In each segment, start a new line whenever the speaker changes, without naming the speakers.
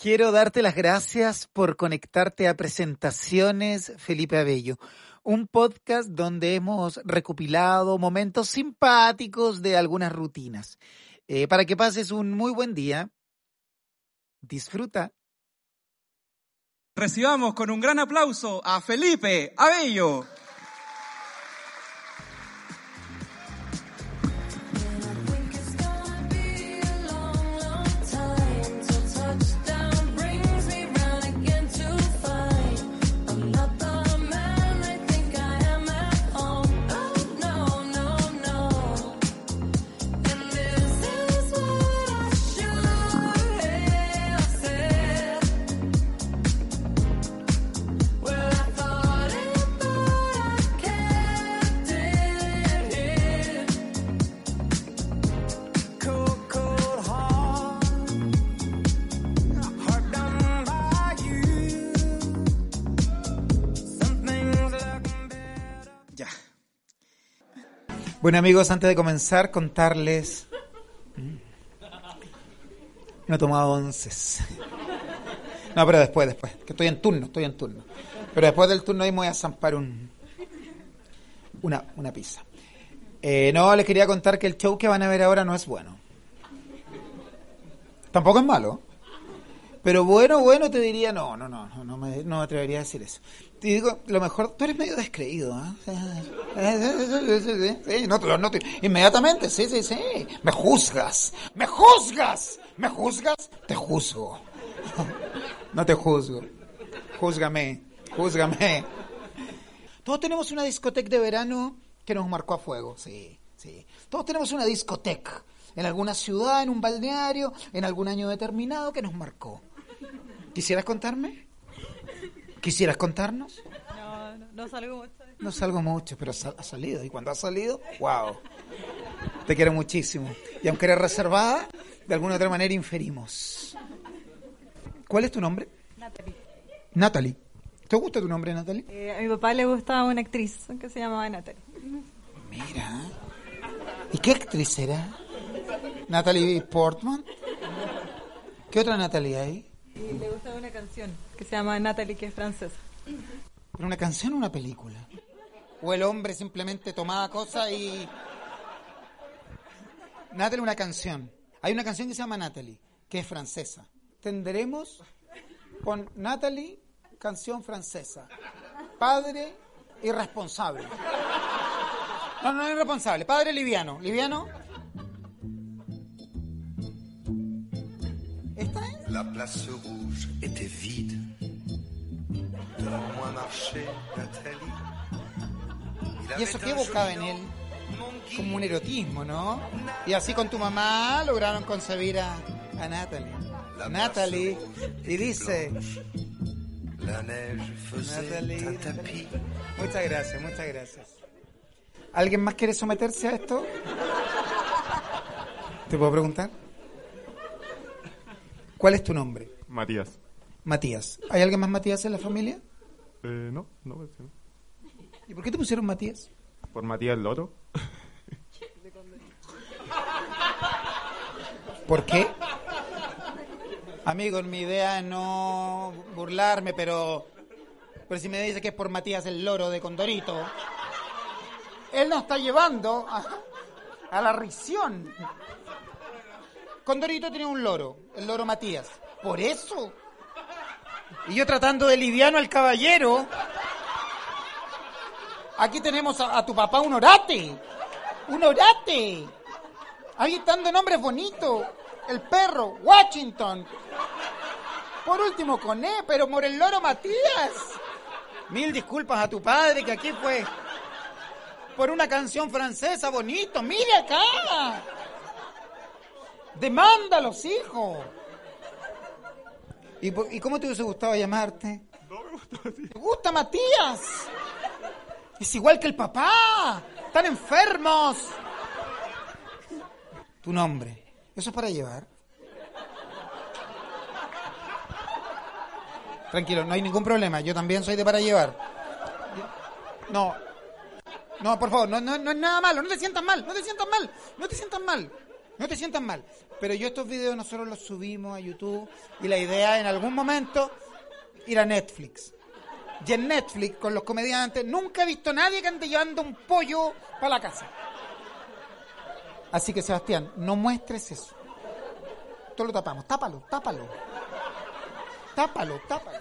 Quiero darte las gracias por conectarte a Presentaciones Felipe Abello, un podcast donde hemos recopilado momentos simpáticos de algunas rutinas. Eh, para que pases un muy buen día, disfruta.
Recibamos con un gran aplauso a Felipe Abello.
Bueno amigos, antes de comenzar, contarles... No he tomado onces. No, pero después, después, que estoy en turno, estoy en turno. Pero después del turno ahí me voy a zampar un, una, una pizza. Eh, no, les quería contar que el show que van a ver ahora no es bueno. Tampoco es malo. Pero bueno, bueno, te diría, no, no, no, no, no me, no me atrevería a decir eso. Te digo, lo mejor, tú eres medio descreído, ¿eh? no, no, no, inmediatamente, sí, sí, sí. Me juzgas, me juzgas, me juzgas, te juzgo. No te juzgo. Júzgame, júzgame. Todos tenemos una discoteca de verano que nos marcó a fuego, sí, sí. Todos tenemos una discoteca en alguna ciudad, en un balneario, en algún año determinado que nos marcó. ¿Quisieras contarme? ¿Quisieras contarnos?
No, no, no salgo mucho.
No salgo mucho, pero ha salido. Y cuando ha salido, wow. Te quiero muchísimo. Y aunque eres reservada, de alguna otra manera inferimos. ¿Cuál es tu nombre?
Natalie.
Natalie. ¿Te gusta tu nombre, Natalie?
Eh, a mi papá le gusta una actriz que se llamaba Natalie.
Mira. ¿Y qué actriz era? Natalie Portman. ¿Qué otra Natalie hay?
Y le gusta una canción que se llama Natalie, que es francesa.
¿Pero una canción o una película? ¿O el hombre simplemente tomaba cosas y... Natalie, una canción. Hay una canción que se llama Natalie, que es francesa. Tendremos con Natalie, canción francesa. Padre irresponsable. No, no, irresponsable. Padre liviano. ¿Liviano?
La place rouge était vide. Moi marchait Nathalie.
¿Y eso qué evocaba
joli
en él? Como un erotismo, ¿no? Y así con tu mamá lograron concebir a, a Natalie. Natalie. Y dice...
La neige tapis.
Muchas gracias, muchas gracias. ¿Alguien más quiere someterse a esto? ¿Te puedo preguntar? ¿Cuál es tu nombre?
Matías.
Matías. ¿Hay alguien más Matías en la familia?
Eh, no, no, no.
¿Y por qué te pusieron Matías?
Por Matías Loro.
¿Por qué? Amigos, mi idea es no burlarme, pero, pero si me dice que es por Matías el loro de Condorito, él nos está llevando a, a la risión. Condorito tenía un loro, el loro Matías. Por eso. Y yo tratando de liviano al caballero. Aquí tenemos a, tu papá un orate. Un orate. Ahí están de nombres bonitos. El perro, Washington. Por último, con E, pero por el loro Matías. Mil disculpas a tu padre, que aquí fue por una canción francesa bonito. Mire acá. Demándalos, hijo. ¿Y, por- y cómo te hubiese gustado llamarte? No me gusta Matías. ¿Te gusta Matías? Es igual que el papá. Están enfermos. Tu nombre. ¿Eso es para llevar? Tranquilo, no hay ningún problema. Yo también soy de para llevar. No. No, por favor, no, no, no es nada malo. No te sientas mal, no te sientas mal, no te sientas mal. No te sientas mal. Pero yo estos videos nosotros los subimos a YouTube y la idea en algún momento ir a Netflix. Y en Netflix, con los comediantes, nunca he visto a nadie que ande llevando un pollo para la casa. Así que, Sebastián, no muestres eso. Todo lo tapamos. Tápalo, tápalo. Tápalo, tápalo.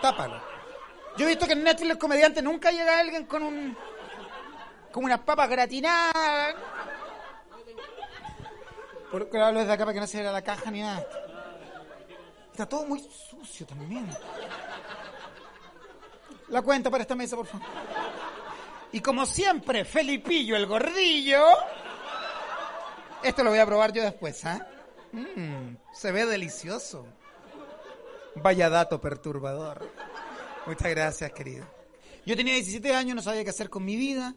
Tápalo. Yo he visto que en Netflix los comediantes nunca llega alguien con un. con unas papas gratinadas. Porque hablo desde acá para que no se vea la caja ni nada. Está todo muy sucio también. La cuenta para esta mesa, por favor. Y como siempre, Felipillo el gordillo. Esto lo voy a probar yo después, ¿ah? Mm, se ve delicioso. Vaya dato perturbador. Muchas gracias, querido. Yo tenía 17 años, no sabía qué hacer con mi vida.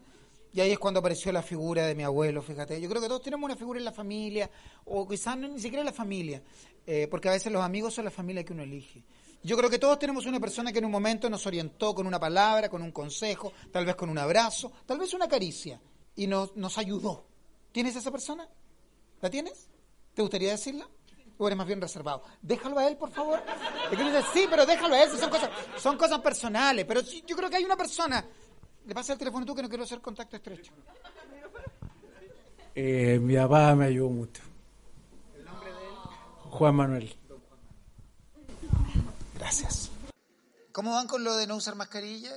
Y ahí es cuando apareció la figura de mi abuelo, fíjate. Yo creo que todos tenemos una figura en la familia, o quizás ni siquiera en la familia, eh, porque a veces los amigos son la familia que uno elige. Yo creo que todos tenemos una persona que en un momento nos orientó con una palabra, con un consejo, tal vez con un abrazo, tal vez una caricia, y nos, ayudó. ¿Tienes esa persona? ¿La tienes? ¿Te gustaría decirla? ¿O eres más bien reservado? Déjalo a él, por favor. ¿Te quieres decir? Sí, pero déjalo a él, son cosas, son cosas personales. Pero yo creo que hay una persona. Le pasa el teléfono tú que no quiero hacer contacto estrecho.
Eh, mi papá me ayudó mucho. Juan Manuel.
Gracias. ¿Cómo van con lo de no usar mascarilla?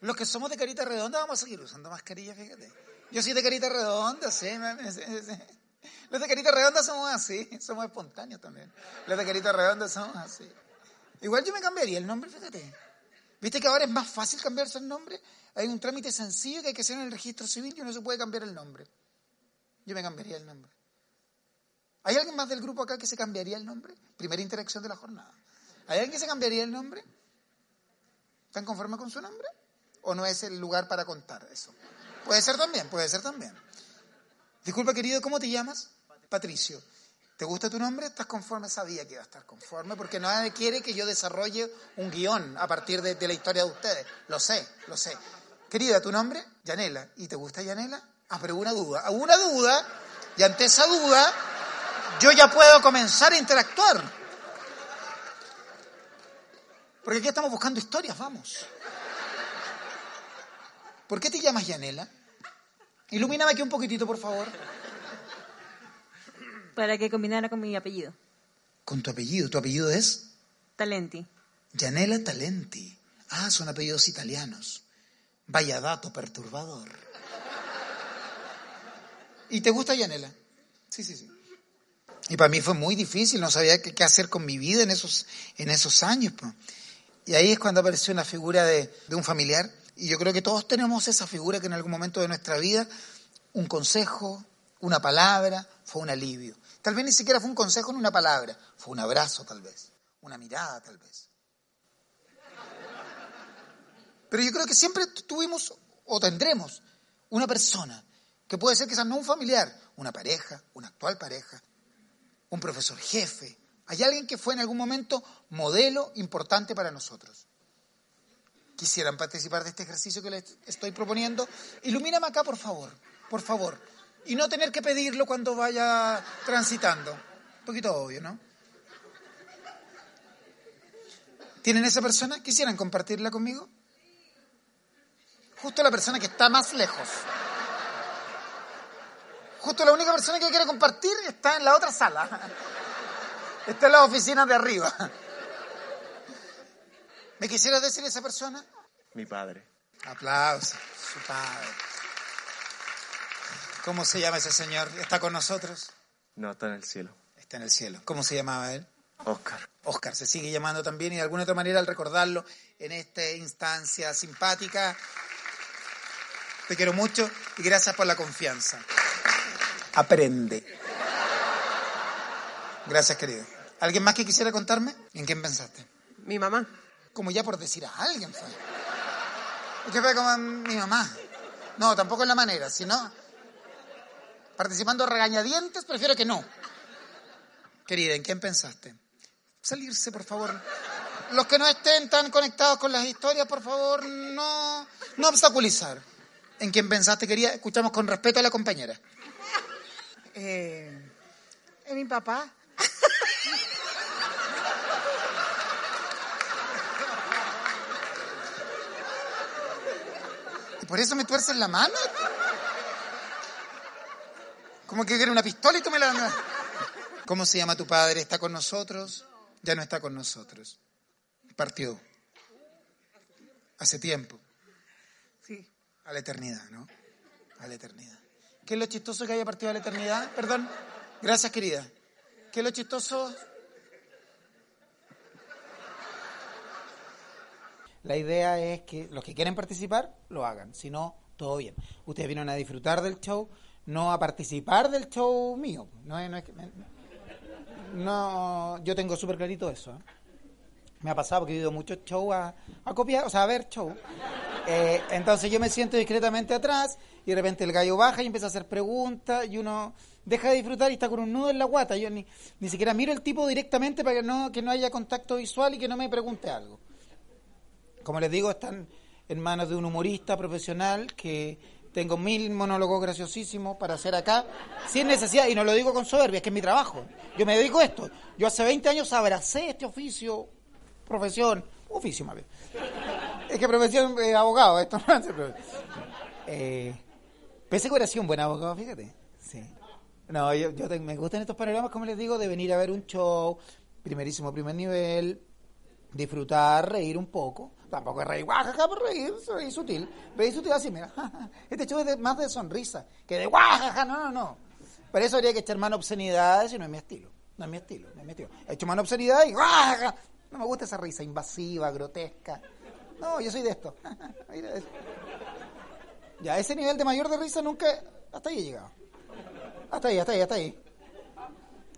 Los que somos de carita redonda vamos a seguir usando mascarilla, fíjate. Yo soy de carita redonda, sí. Los de carita redonda somos así, somos espontáneos también. Los de carita redonda somos así. Igual yo me cambiaría el nombre, fíjate. ¿Viste que ahora es más fácil cambiarse el nombre? Hay un trámite sencillo que hay que hacer en el registro civil y uno se puede cambiar el nombre. Yo me cambiaría el nombre. ¿Hay alguien más del grupo acá que se cambiaría el nombre? Primera interacción de la jornada. ¿Hay alguien que se cambiaría el nombre? ¿Están conformes con su nombre? ¿O no es el lugar para contar eso? Puede ser también, puede ser también. Disculpa, querido, ¿cómo te llamas? Patricio. ¿Te gusta tu nombre? ¿Estás conforme? Sabía que iba a estar conforme porque nadie quiere que yo desarrolle un guion a partir de, de la historia de ustedes. Lo sé, lo sé. Querida, ¿tu nombre? Yanela. ¿Y te gusta Yanela? Ah, pero una duda. Una duda. Y ante esa duda, yo ya puedo comenzar a interactuar. Porque aquí estamos buscando historias, vamos. ¿Por qué te llamas Yanela? Ilumíname aquí un poquitito, por favor.
Para que combinara con mi apellido.
Con tu apellido. ¿Tu apellido es?
Talenti.
Yanela Talenti. Ah, son apellidos italianos. Vaya dato perturbador. ¿Y te gusta Yanela? Sí, sí, sí. Y para mí fue muy difícil, no sabía qué, hacer con mi vida en esos, en esos años. Y ahí es cuando apareció una figura de, de un familiar. Y yo creo que todos tenemos esa figura que en algún momento de nuestra vida, un consejo, una palabra, fue un alivio. Tal vez ni siquiera fue un consejo ni una palabra, fue un abrazo tal vez, una mirada tal vez. Pero yo creo que siempre tuvimos o tendremos una persona que puede ser quizás no un familiar, una pareja, una actual pareja, un profesor jefe. Hay alguien que fue en algún momento modelo importante para nosotros. Quisieran participar de este ejercicio que les estoy proponiendo. Ilumíname acá, por favor, por favor. Y no tener que pedirlo cuando vaya transitando. Un poquito obvio, ¿no? ¿Tienen esa persona? ¿Quisieran compartirla conmigo? Justo la persona que está más lejos. Justo la única persona que quiere compartir está en la otra sala. Está en la oficina de arriba. ¿Me quisiera decir esa persona?
Mi padre.
Aplausos. Su padre. ¿Cómo se llama ese señor? ¿Está con nosotros?
No, está en el cielo.
Está en el cielo. ¿Cómo se llamaba él?
Oscar.
Oscar se sigue llamando también y de alguna otra manera al recordarlo en esta instancia simpática. Te quiero mucho y gracias por la confianza. Aprende. Gracias, querido. ¿Alguien más que quisiera contarme? ¿En quién pensaste?
Mi mamá.
Como ya por decir a alguien, fue. Es que fue como mi mamá. No, tampoco es la manera, sino participando regañadientes, prefiero que no. Querida, ¿en quién pensaste? Salirse, por favor. Los que no estén tan conectados con las historias, por favor, no, no obstaculizar. ¿En quién pensaste, querida? Escuchamos con respeto a la compañera.
Eh, ¿Es mi papá?
¿Y por eso me tuerces la mano? Como que quiere una pistola y tú me la... ¿Cómo se llama tu padre? ¿Está con nosotros? Ya no está con nosotros. Partió. Hace tiempo. A la eternidad, ¿no? A la eternidad. ¿Qué es lo chistoso que haya partido a la eternidad? Perdón. Gracias, querida. ¿Qué es lo chistoso? La idea es que los que quieren participar lo hagan, si no, todo bien. Ustedes vienen a disfrutar del show, no a participar del show mío. No, no, es que- no, yo tengo súper clarito eso. ¿eh? Me ha pasado porque he ido muchos shows a, a copiar, o sea, a ver show. Eh, entonces yo me siento discretamente atrás y de repente el gallo baja y empieza a hacer preguntas y uno deja de disfrutar y está con un nudo en la guata. Yo ni, ni siquiera miro el tipo directamente para que no, que no haya contacto visual y que no me pregunte algo. Como les digo, están en manos de un humorista profesional que tengo mil monólogos graciosísimos para hacer acá, sin necesidad, y no lo digo con soberbia, es que es mi trabajo. Yo me dedico a esto. Yo hace 20 años abracé este oficio, profesión, oficio más bien. Es que profesión eh, abogado, esto no hace. Eh, pensé que hubiera sido un buen abogado, fíjate. Sí. No, yo, me gustan estos panoramas, como les digo, de venir a ver un show, primerísimo primer nivel, disfrutar, reír un poco. Tampoco es reír, guajaja, pero reír, reír sutil. Reír sutil así, mira. Este show es de- más de sonrisa que de guajaja, no, no, no. Por eso habría que echar mano obscenidades y no es mi estilo. No es mi estilo, no es mi estilo. He hecho mano obscenidades y guajaja. No me gusta esa risa invasiva, grotesca. No, yo soy de esto. Ya, ese nivel de mayor de risa nunca... Hasta ahí he llegado. Hasta ahí, hasta ahí, hasta ahí.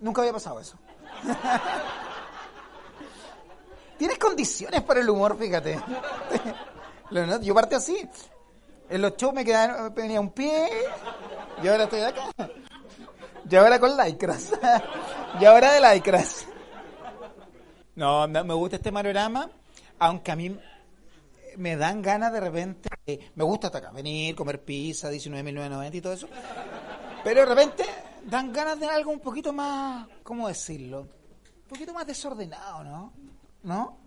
Nunca había pasado eso. Tienes condiciones para el humor, fíjate. Yo partí así. En los shows me quedaba, venía un pie y ahora estoy acá. Y ahora con lycras. Y ahora de lycras. No, me gusta este panorama, aunque a mí me dan ganas de repente. Me gusta hasta acá, venir, comer pizza, 19.990 y todo eso. Pero de repente dan ganas de algo un poquito más, ¿cómo decirlo? Un poquito más desordenado, ¿no? ¿No?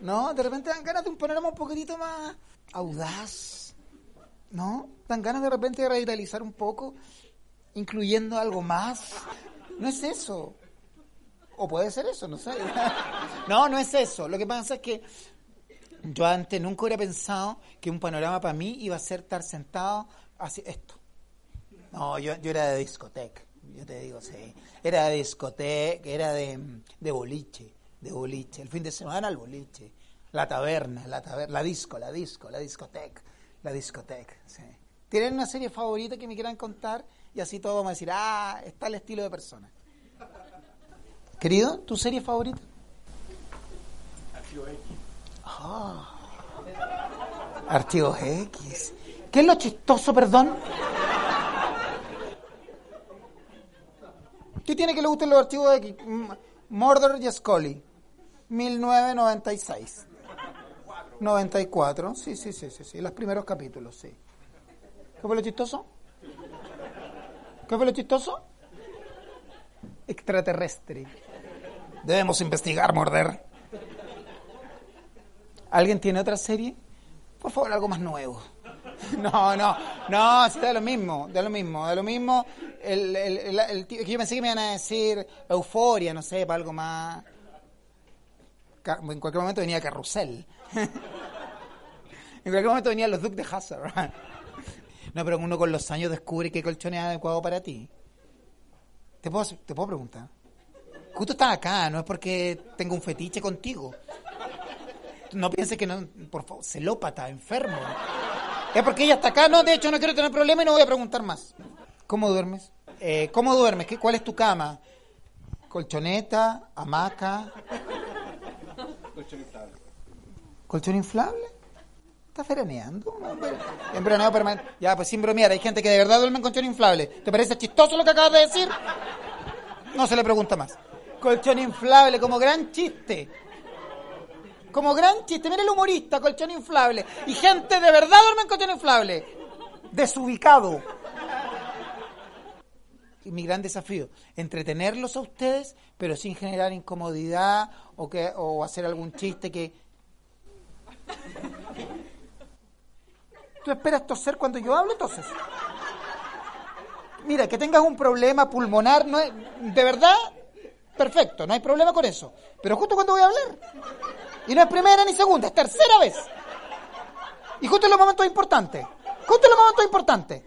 ¿No? De repente dan ganas de un panorama un poquitito más audaz, ¿no? Dan ganas de repente de revitalizar un poco, incluyendo algo más. No es eso. O puede ser eso, no sé. No, no es eso. Lo que pasa es que yo antes nunca hubiera pensado que un panorama para mí iba a ser estar sentado así, esto. No, yo, yo era de discoteca, yo te digo, sí. Era de discoteca, era de, de boliche, de boliche. El fin de semana el boliche. La taberna, la taberna, la disco, la disco, la discoteca, la discoteca, sí. ¿Tienen una serie favorita que me quieran contar? Y así todos vamos a decir, ah, está el estilo de persona. Querido, ¿tu serie favorita? Ah. Archivos X. ¿Qué es lo chistoso, perdón? ¿Qué tiene que le gusten los archivos X? Murder y Scully. 1996. 94. Sí, sí, sí, sí, sí. Los primeros capítulos, sí. ¿Qué fue lo chistoso? ¿Qué fue lo chistoso? Extraterrestre. Debemos investigar, morder. ¿Alguien tiene otra serie? Por favor, algo más nuevo. No, no, no, sí, da lo mismo, da lo mismo, da lo mismo. El, el, el, el yo pensé que me iban a decir euforia, no sé, para algo más. En cualquier momento venía Carrusel. En cualquier momento venían los Duke de Hazard. No, pero uno con los años descubre qué colchón es adecuado para ti. ¿Te puedo, te puedo preguntar? Justo estás acá, no es porque tengo un fetiche contigo. No pienses que no, por favor, celópata, enfermo. Es porque ella está acá, no, de hecho no quiero tener problemas y no voy a preguntar más. ¿Cómo duermes? Eh, ¿Cómo duermes? ¿Qué, ¿Cuál es tu cama? Colchoneta, hamaca. ¿Colchón inflable? ¿Estás veraneando? En permanente. Ya, pues sin bromear, hay gente que de verdad duerme en colchón inflable. ¿Te parece chistoso lo que acabas de decir? No se le pregunta más. Colchón inflable como gran chiste. Como gran chiste. Mira el humorista, colchón inflable. Y gente de verdad duerme en colchón inflable. Desubicado. Y mi gran desafío, entretenerlos a ustedes, pero sin generar incomodidad o, que, o hacer algún chiste que... ¿Tú esperas toser cuando yo hablo? Toses. Mira, que tengas un problema pulmonar, no es, de verdad, perfecto, no hay problema con eso. Pero justo cuando voy a hablar. Y no es primera ni segunda, es tercera vez. Y justo en los momentos importantes. Justo en los momentos importantes.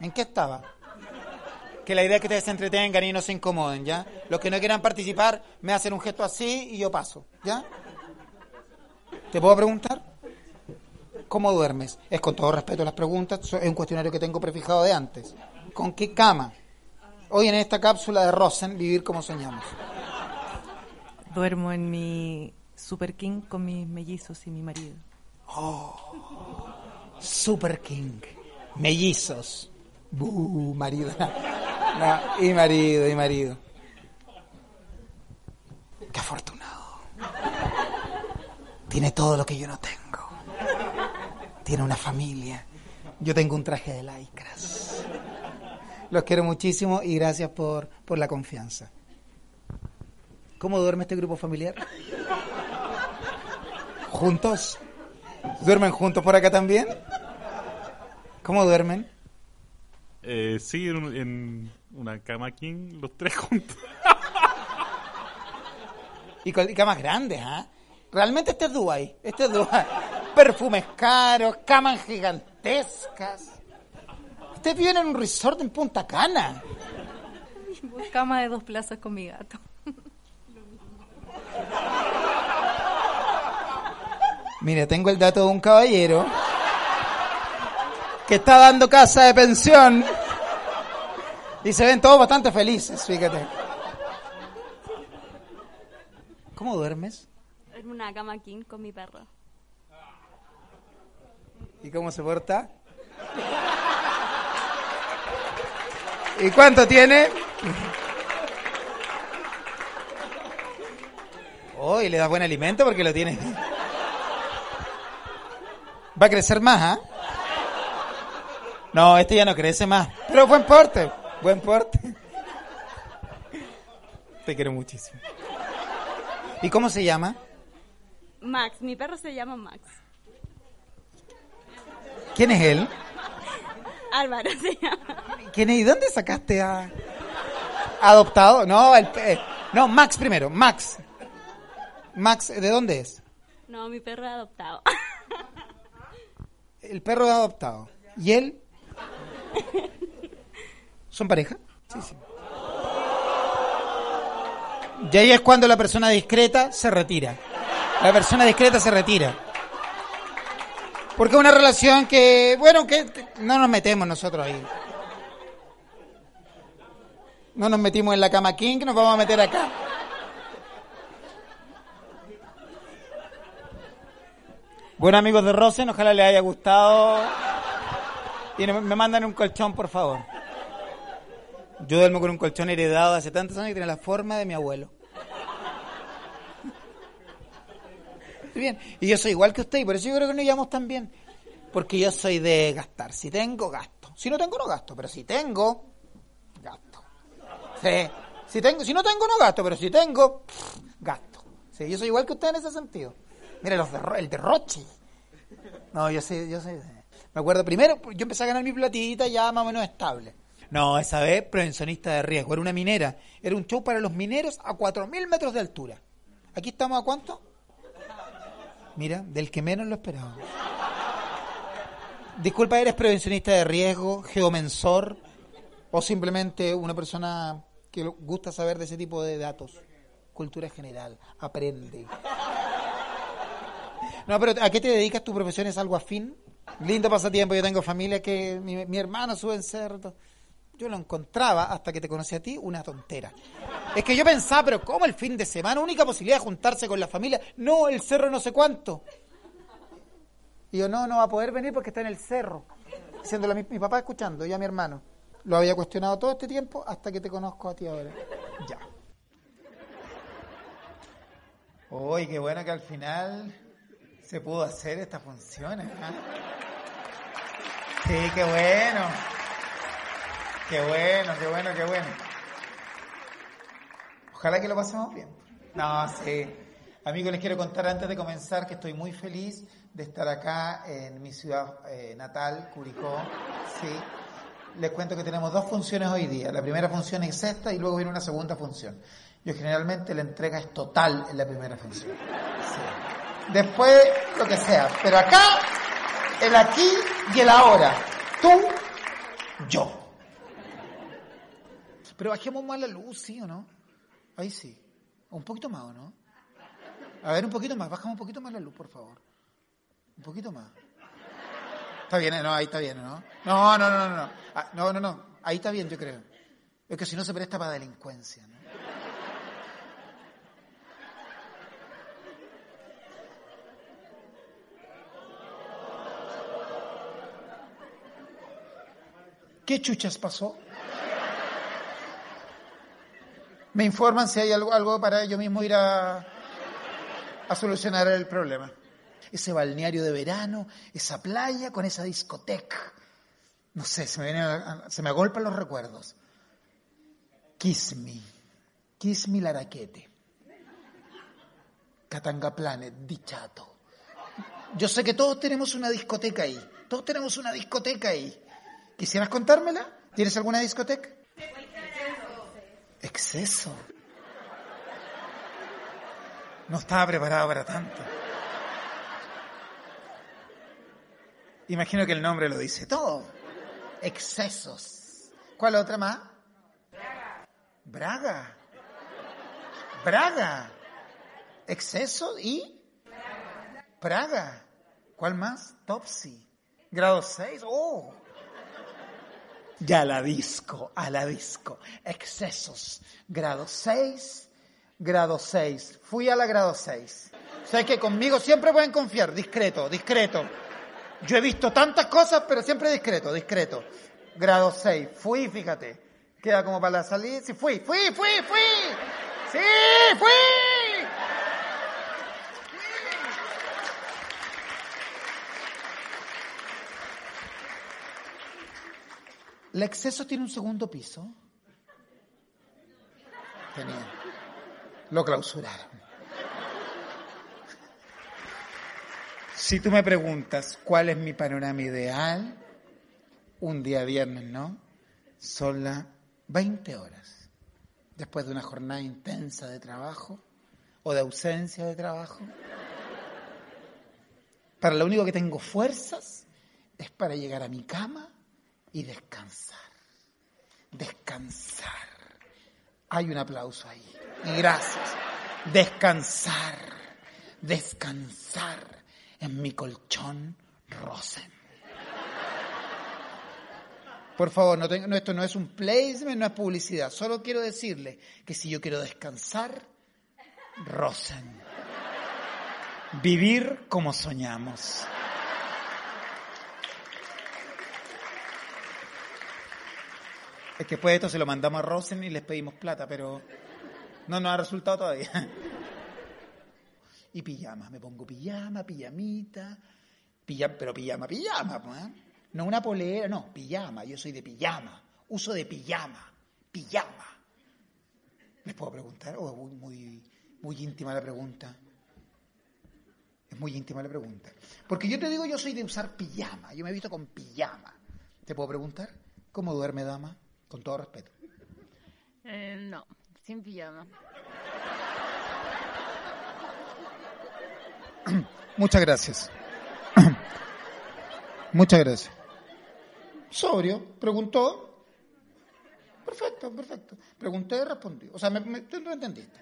¿En qué estaba? Que la idea es que ustedes se entretengan y no se incomoden, ¿ya? Los que no quieran participar me hacen un gesto así y yo paso, ¿ya? ¿Te puedo preguntar? ¿Cómo duermes? Es con todo respeto las preguntas, es un cuestionario que tengo prefijado de antes. ¿Con qué cama? Hoy en esta cápsula de Rosen, vivir como soñamos.
Duermo en mi Super King con mis mellizos y mi marido.
Super King. Mellizos. Buh, marido. No, y marido, y marido. Qué afortunado. Tiene todo lo que yo no tengo. Tiene una familia. Yo tengo un traje de lycras. Los quiero muchísimo y gracias por, por la confianza. ¿Cómo duerme este grupo familiar? ¿Juntos? ¿Duermen juntos por acá también? ¿Cómo duermen?
Eh, sí, en, en una cama king, los tres juntos.
Y con y camas grandes, ¿ah? Realmente este es Dubai. Este es Dubai. Perfumes caros, camas gigantescas. Ustedes viven en un resort en Punta Cana.
Cama de dos plazas con mi gato.
Mire, tengo el dato de un caballero que está dando casa de pensión y se ven todos bastante felices, fíjate. ¿Cómo duermes?
En una cama king con mi perro.
¿Y cómo se porta? ¿Y cuánto tiene? Oh, y le das buen alimento porque lo tiene. Va a crecer más, ¿ah? No, este ya no crece más. Pero buen porte, buen porte. Te quiero muchísimo. ¿Y cómo se llama?
Max, mi perro se llama Max.
¿Quién es él?
Álvaro se llama.
¿Quién es? ¿Y dónde sacaste a adoptado? No, el pe- no, Max primero, Max. Max, ¿de dónde es?
No, mi perro es adoptado.
El perro es adoptado. ¿Y él? ¿Son pareja? Sí, sí. Y ahí es cuando la persona discreta se retira. La persona discreta se retira. Porque es una relación que, bueno, que no nos metemos nosotros ahí. No nos metimos en la cama king, nos vamos a meter acá. Bueno, amigos de Rosen, ojalá les haya gustado. Y me mandan un colchón, por favor. Yo duermo con un colchón heredado hace tantos años que tiene la forma de mi abuelo. Bien, y yo soy igual que usted, y por eso yo creo que nos llevamos tan bien. Porque yo soy de gastar. Si tengo, gasto. Si no tengo, no gasto. Pero si tengo, gasto. Sí. Si, tengo, si no tengo, no gasto. Pero si tengo, gasto. Sí, yo soy igual que usted en ese sentido. Mire, los derro- el derroche. No, yo soy, yo soy. Me acuerdo primero, yo empecé a ganar mi platita ya más o menos estable. No, esa vez prevencionista de riesgo. Era una minera. Era un show para los mineros a 4.000 metros de altura. Aquí estamos a cuánto? Mira, del que menos lo esperábamos. Disculpa, ¿eres prevencionista de riesgo, geomensor o simplemente una persona que gusta saber de ese tipo de datos? Cultura general, aprende. No, pero ¿a qué te dedicas? ¿Tu profesión es algo afín? Lindo pasatiempo, yo tengo familia que mi, mi hermano sube en cerdo. Yo lo encontraba, hasta que te conocí a ti, una tontera. Es que yo pensaba, pero ¿cómo el fin de semana? Única posibilidad de juntarse con la familia. No, el cerro no sé cuánto. Y yo, no, no va a poder venir porque está en el cerro. A mi, mi papá escuchando y a mi hermano. Lo había cuestionado todo este tiempo hasta que te conozco a ti ahora. Ya. Uy, qué bueno que al final se pudo hacer esta función. ¿eh? Sí, qué bueno. Qué bueno, qué bueno, qué bueno. Ojalá que lo pasemos bien. No, sí. Amigos, les quiero contar antes de comenzar que estoy muy feliz de estar acá en mi ciudad eh, natal, Curicó. Sí. Les cuento que tenemos dos funciones hoy día. La primera función es esta y luego viene una segunda función. Yo generalmente la entrega es total en la primera función. Después, lo que sea. Pero acá, el aquí y el ahora. Tú, yo. Pero bajemos más la luz, ¿sí o no? Ahí sí. Un poquito más, ¿o no? A ver, un poquito más. Bajamos un poquito más la luz, por favor. Un poquito más. Está bien, ¿eh? no, ahí está bien, ¿no? No, no, no, no, no. Ah, no, no, no. Ahí está bien, yo creo. Es que si no se presta para delincuencia, ¿no? ¿Qué chuchas pasó? Me informan si hay algo, algo para yo mismo ir a, solucionar el problema. Ese balneario de verano, esa playa con esa discoteca. No sé, se me, viene a- se me agolpan los recuerdos. Kiss Me. Kiss Me Laraquete. Katanga Planet, Dichato. Yo sé que todos tenemos una discoteca ahí. Todos tenemos una discoteca ahí. ¿Quisieras contármela? ¿Tienes alguna discoteca? Exceso. No estaba preparado para tanto. Imagino que el nombre lo dice todo. Excesos. ¿Cuál otra más? Braga. Braga. Exceso y Praga. ¿Cuál más? Topsy. Grado 6. Oh. Ya la disco, a la disco. Excesos. Grado 6. Grado 6. Fui a la grado 6. Sé que conmigo siempre pueden confiar. Discreto, discreto. Yo he visto tantas cosas, pero siempre discreto, discreto. Grado 6. Fui, fíjate. Queda como para la salida. Sí, fui, fui, fui, fui. Sí, fui. ¿El exceso tiene un segundo piso? Tenía. Lo clausuraron. Si tú me preguntas cuál es mi panorama ideal, un día viernes, ¿no? Son las 20 horas. Después de una jornada intensa de trabajo o de ausencia de trabajo. Para lo único que tengo fuerzas es para llegar a mi cama y descansar. Descansar. Hay un aplauso ahí. Y gracias. Descansar. Descansar en mi colchón Rosen. Por favor, no tengo- esto no es un placement, no es publicidad. Solo quiero decirle que si yo quiero descansar, Rosen. Vivir como soñamos. Es que después de esto se lo mandamos a Rosen y les pedimos plata, pero no nos ha resultado todavía. Y pijama, me pongo pijama, pijamita, pijama, pero pijama, pijama, pues, ¿eh? no una polera, no, pijama, yo soy de pijama, uso de pijama, pijama. ¿Les puedo preguntar? ¿O es muy, muy, muy íntima la pregunta? Es muy íntima la pregunta. Porque yo te digo, yo soy de usar pijama, yo me he visto con pijama. ¿Te puedo preguntar? ¿Cómo duerme, dama? Con todo respeto.
Eh, no, sin pijama.
Muchas gracias. Muchas gracias. Sobrio, preguntó. Perfecto, perfecto. Pregunté y respondí. O sea, me, me- tú lo entendiste.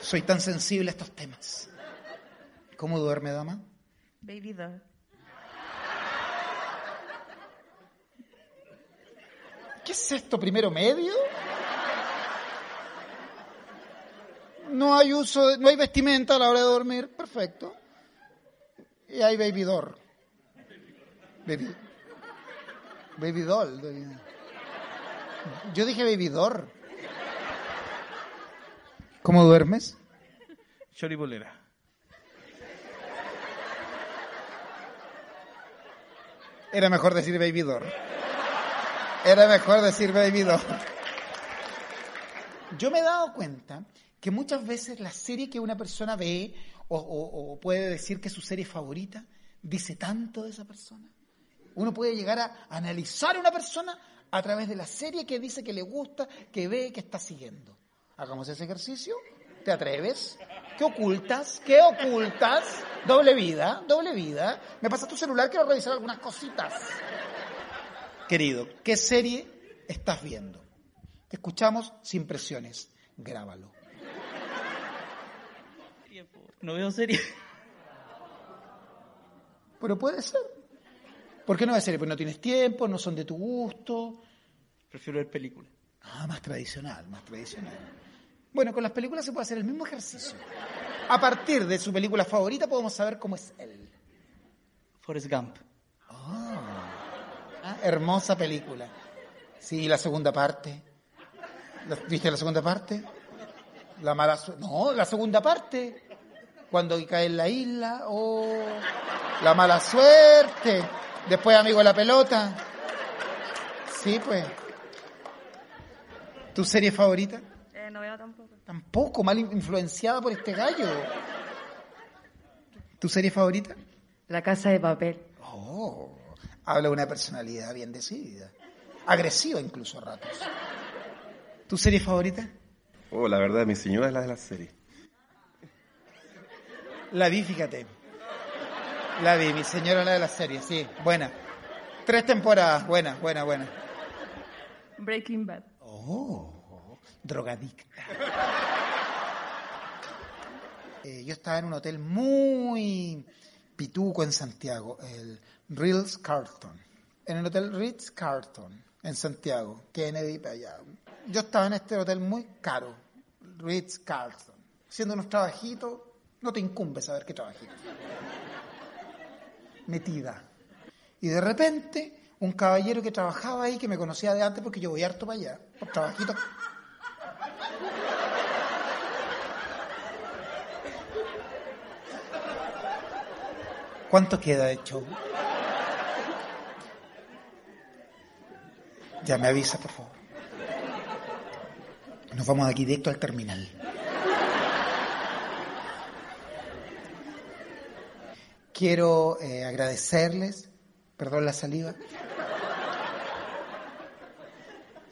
Soy tan sensible a estos temas. ¿Cómo duerme, dama?
Baby
¿Qué es esto? ¿Primero medio? No hay uso, de- no hay vestimenta a la hora de dormir, perfecto. Y hay baby door. Baby, baby doll. Yo dije baby. ¿Cómo duermes?
Choribolera.
Era mejor decir baby door. Era mejor decir baby door. Yo me he dado cuenta que muchas veces la serie que una persona ve o, o- o puede decir que es su serie favorita dice tanto de esa persona. Uno puede llegar a analizar a una persona a través de la serie que dice que le gusta, que ve, que está siguiendo. Hagamos ese ejercicio. ¿Te atreves? ¿Qué ocultas? ¿Qué ocultas? Doble vida, doble vida. Me pasa tu celular, quiero revisar algunas cositas. Querido, ¿qué serie estás viendo? Te escuchamos sin presiones. Grábalo.
No veo serie.
Pero puede ser. ¿Por qué no va a ser? Pues no tienes tiempo, no son de tu gusto.
Prefiero ver películas.
Ah, más tradicional, más tradicional. Bueno, con las películas se puede hacer el mismo ejercicio. A partir de su película favorita podemos saber cómo es él.
Forrest Gump.
Hermosa película. Sí, la segunda parte. ¿La- ¿Viste la segunda parte? La mala suerte. No, la segunda parte. Cuando cae en la isla. Oh, la mala suerte. Después, amigo, la pelota. Sí, pues. ¿Tu serie favorita?
Eh, no veo tampoco.
Tampoco, mal influenciada por este gallo. ¿Tu serie favorita?
La casa de papel.
Oh, habla de una personalidad bien decidida. Agresiva incluso a ratos. ¿Tu serie favorita?
Oh, la verdad, mi señora es la de la serie.
La vi, fíjate. La vi, mi señora la de la serie, sí, buena. Tres temporadas, buena, buena, buena.
Breaking Bad.
Oh, drogadicta. Eh, yo estaba en un hotel muy pituco en Santiago, el Ritz Carlton. En el hotel Ritz Carlton, en Santiago, Kennedy para allá. Yo estaba en este hotel muy caro, Ritz Carlton, haciendo unos trabajitos. No te incumbe saber qué trabajitos. Metida. Y de repente, un caballero que trabajaba ahí, que me conocía de antes porque yo voy harto para allá, por trabajitos. ¿Cuánto queda de show? Ya me avisa, por favor. Nos vamos de aquí directo al terminal. Quiero eh, agradecerles, perdón la saliva,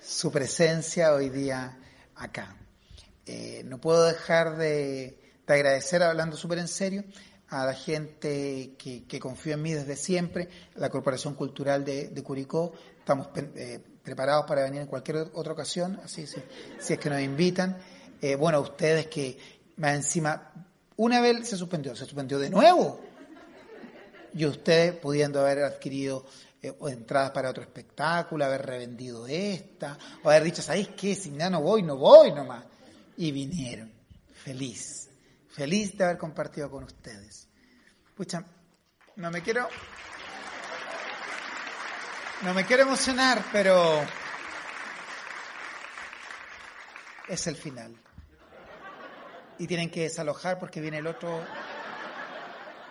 su presencia hoy día acá. Eh, no puedo dejar de, de agradecer, hablando súper en serio, a la gente que, que confío en mí desde siempre, la Corporación Cultural de, Curicó. Estamos eh, preparados para venir en cualquier otra ocasión, así si, si es que nos invitan. Eh, bueno, ustedes que más encima, una vez se suspendió, se suspendió de nuevo. Y ustedes pudiendo haber adquirido eh, entradas para otro espectáculo, haber revendido esta, o haber dicho, ¿sabéis qué? Si ya no voy, no voy nomás. Y vinieron. Feliz. Feliz de haber compartido con ustedes. Pucha, no me quiero. No me quiero emocionar, pero. Es el final. Y tienen que desalojar porque viene el otro.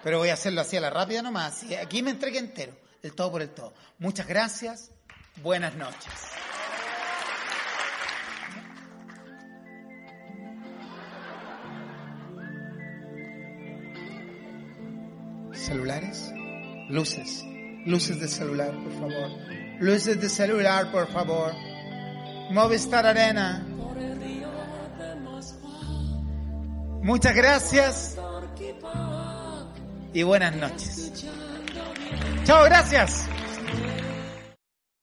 Pero voy a hacerlo así a la rápida nomás. Aquí me entregué entero. El todo por el todo. Muchas gracias. Buenas noches. ¿Celulares? Luces. Luces de celular, por favor. Luces de celular, por favor. Movistar Arena. Muchas gracias y buenas noches. Chao, gracias.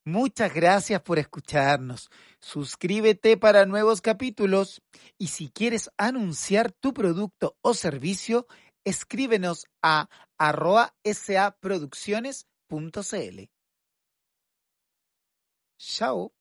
Muchas gracias por escucharnos. Suscríbete para nuevos capítulos y si quieres anunciar tu producto o servicio, escríbenos a arroba saproducciones.cl. Chao.